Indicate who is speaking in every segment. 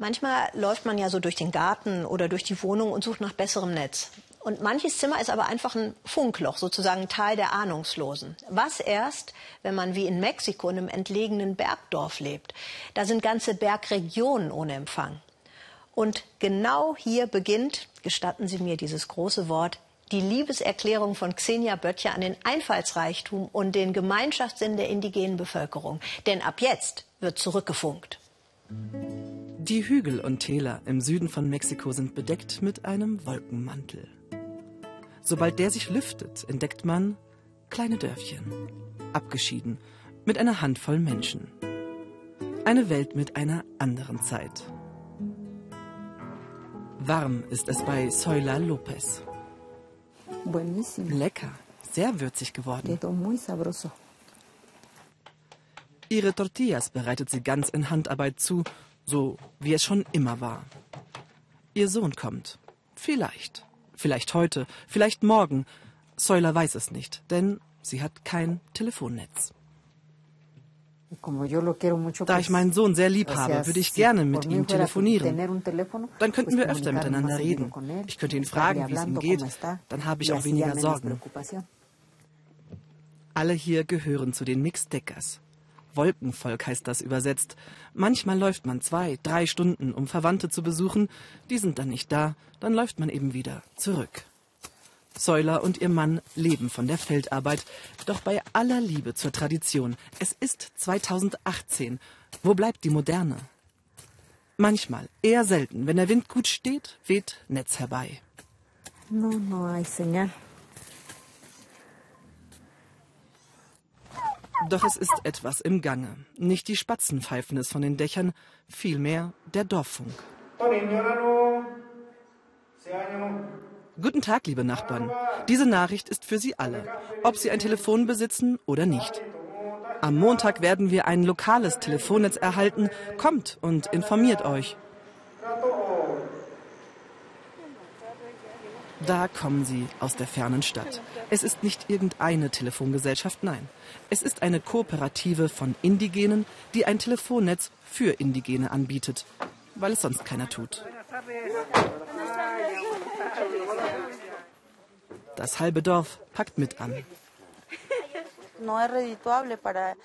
Speaker 1: Manchmal läuft man ja so durch den Garten oder durch die Wohnung und sucht nach besserem Netz. Und manches Zimmer ist aber einfach ein Funkloch, sozusagen Teil der Ahnungslosen. Was erst, wenn man wie in Mexiko in einem entlegenen Bergdorf lebt. Da sind ganze Bergregionen ohne Empfang. Und genau hier beginnt, gestatten Sie mir dieses große Wort, die Liebeserklärung von Xenia Böttcher an den Einfallsreichtum und den Gemeinschaftssinn der indigenen Bevölkerung. Denn ab jetzt wird zurückgefunkt.
Speaker 2: Die Hügel und Täler im Süden von Mexiko sind bedeckt mit einem Wolkenmantel. Sobald der sich lüftet, entdeckt man kleine Dörfchen, abgeschieden, mit einer Handvoll Menschen. Eine Welt mit einer anderen Zeit. Warm ist es bei Soila Lopez. Lecker, sehr würzig geworden. Ihre Tortillas bereitet sie ganz in Handarbeit zu so wie es schon immer war. Ihr Sohn kommt. Vielleicht. Vielleicht heute, vielleicht morgen. Säuler weiß es nicht, denn sie hat kein Telefonnetz. Da ich meinen Sohn sehr lieb habe, würde ich gerne mit ihm telefonieren. Dann könnten wir öfter miteinander reden. Ich könnte ihn fragen, wie es ihm geht. Dann habe ich auch weniger Sorgen. Alle hier gehören zu den Mixdeckers. Wolkenvolk heißt das übersetzt. Manchmal läuft man zwei, drei Stunden, um Verwandte zu besuchen. Die sind dann nicht da. Dann läuft man eben wieder zurück. Säuler und ihr Mann leben von der Feldarbeit. Doch bei aller Liebe zur Tradition, es ist 2018. Wo bleibt die Moderne? Manchmal, eher selten, wenn der Wind gut steht, weht Netz herbei. No, no hay señal. Doch es ist etwas im Gange. Nicht die Spatzen pfeifen es von den Dächern, vielmehr der Dorffunk. Guten Tag, liebe Nachbarn. Diese Nachricht ist für Sie alle, ob Sie ein Telefon besitzen oder nicht. Am Montag werden wir ein lokales Telefonnetz erhalten. Kommt und informiert euch. Da kommen sie aus der fernen Stadt. Es ist nicht irgendeine Telefongesellschaft, nein. Es ist eine Kooperative von Indigenen, die ein Telefonnetz für Indigene anbietet, weil es sonst keiner tut. Das halbe Dorf packt mit an.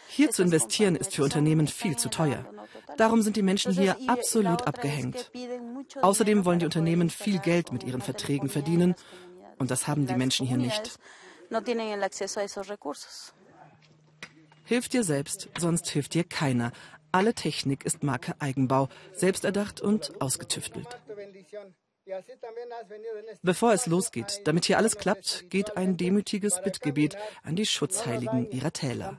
Speaker 2: Hier zu investieren ist für Unternehmen viel zu teuer. Darum sind die Menschen hier absolut abgehängt. Außerdem wollen die Unternehmen viel Geld mit ihren Verträgen verdienen und das haben die Menschen hier nicht. Hilf dir selbst, sonst hilft dir keiner. Alle Technik ist Marke Eigenbau, selbsterdacht und ausgetüftelt. Bevor es losgeht, damit hier alles klappt, geht ein demütiges Bittgebet an die Schutzheiligen ihrer Täler.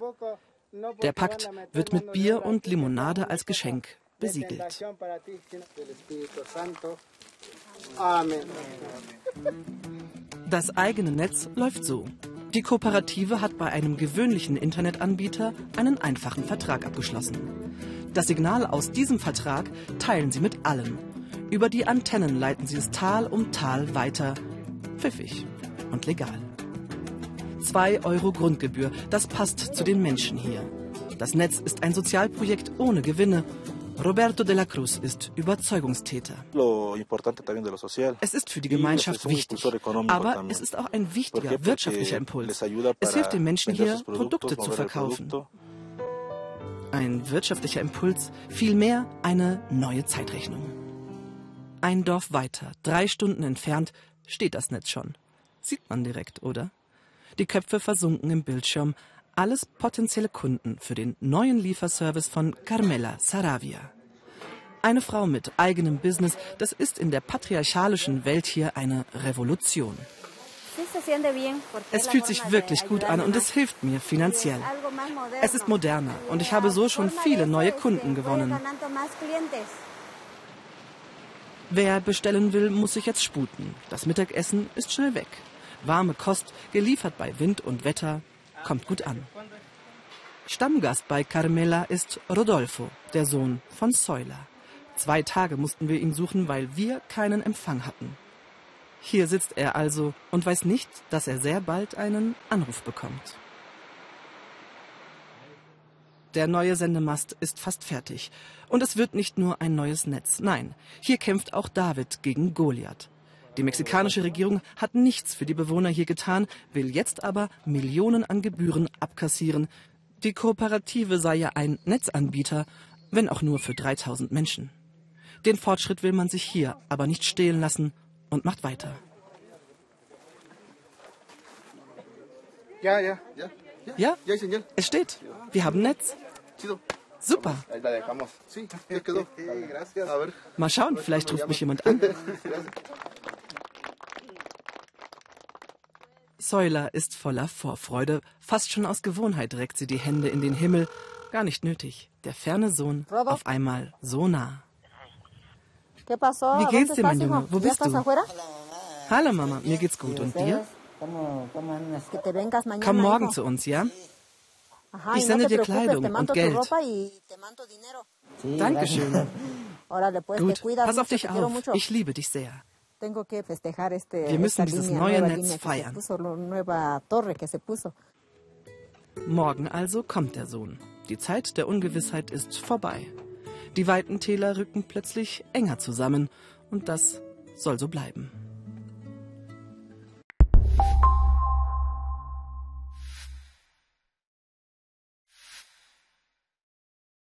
Speaker 2: Der Pakt wird mit Bier und Limonade als Geschenk besiegelt. Das eigene Netz läuft so. Die Kooperative hat bei einem gewöhnlichen Internetanbieter einen einfachen Vertrag abgeschlossen. Das Signal aus diesem Vertrag teilen sie mit allen. Über die Antennen leiten sie es Tal um Tal weiter. Pfiffig und legal. 2 Euro Grundgebühr, das passt zu den Menschen hier. Das Netz ist ein Sozialprojekt ohne Gewinne. Roberto de la Cruz ist Überzeugungstäter. Es ist für die Gemeinschaft wichtig, aber es ist auch ein wichtiger wirtschaftlicher Impuls. Es hilft den Menschen hier, Produkte zu verkaufen. Ein wirtschaftlicher Impuls, vielmehr eine neue Zeitrechnung. Ein Dorf weiter, drei Stunden entfernt, steht das Netz schon. Sieht man direkt, oder? Die Köpfe versunken im Bildschirm, alles potenzielle Kunden für den neuen Lieferservice von Carmela Saravia. Eine Frau mit eigenem Business, das ist in der patriarchalischen Welt hier eine Revolution. Es fühlt sich wirklich gut an und es hilft mir finanziell. Es ist moderner und ich habe so schon viele neue Kunden gewonnen. Wer bestellen will, muss sich jetzt sputen. Das Mittagessen ist schnell weg. Warme Kost, geliefert bei Wind und Wetter, kommt gut an. Stammgast bei Carmela ist Rodolfo, der Sohn von Säuler. Zwei Tage mussten wir ihn suchen, weil wir keinen Empfang hatten. Hier sitzt er also und weiß nicht, dass er sehr bald einen Anruf bekommt. Der neue Sendemast ist fast fertig. Und es wird nicht nur ein neues Netz. Nein, hier kämpft auch David gegen Goliath. Die mexikanische Regierung hat nichts für die Bewohner hier getan, will jetzt aber Millionen an Gebühren abkassieren. Die Kooperative sei ja ein Netzanbieter, wenn auch nur für 3000 Menschen. Den Fortschritt will man sich hier aber nicht stehlen lassen und macht weiter.
Speaker 3: Ja, ja, ja.
Speaker 2: Ja, es steht. Wir haben Netz. Super. Mal schauen, vielleicht ruft mich jemand an. Säuler ist voller Vorfreude. Fast schon aus Gewohnheit reckt sie die Hände in den Himmel. Gar nicht nötig. Der ferne Sohn auf einmal so nah. Wie geht's dir, mein Junge? Wo bist du? Hallo Mama, mir geht's gut. Und dir? Komm morgen zu uns, ja? Ich sende dir Kleidung und Geld. Dankeschön. Gut, pass auf dich auf. Ich liebe dich sehr. Wir müssen dieses neue Netz feiern. Morgen also kommt der Sohn. Die Zeit der Ungewissheit ist vorbei. Die weiten Täler rücken plötzlich enger zusammen und das soll so bleiben.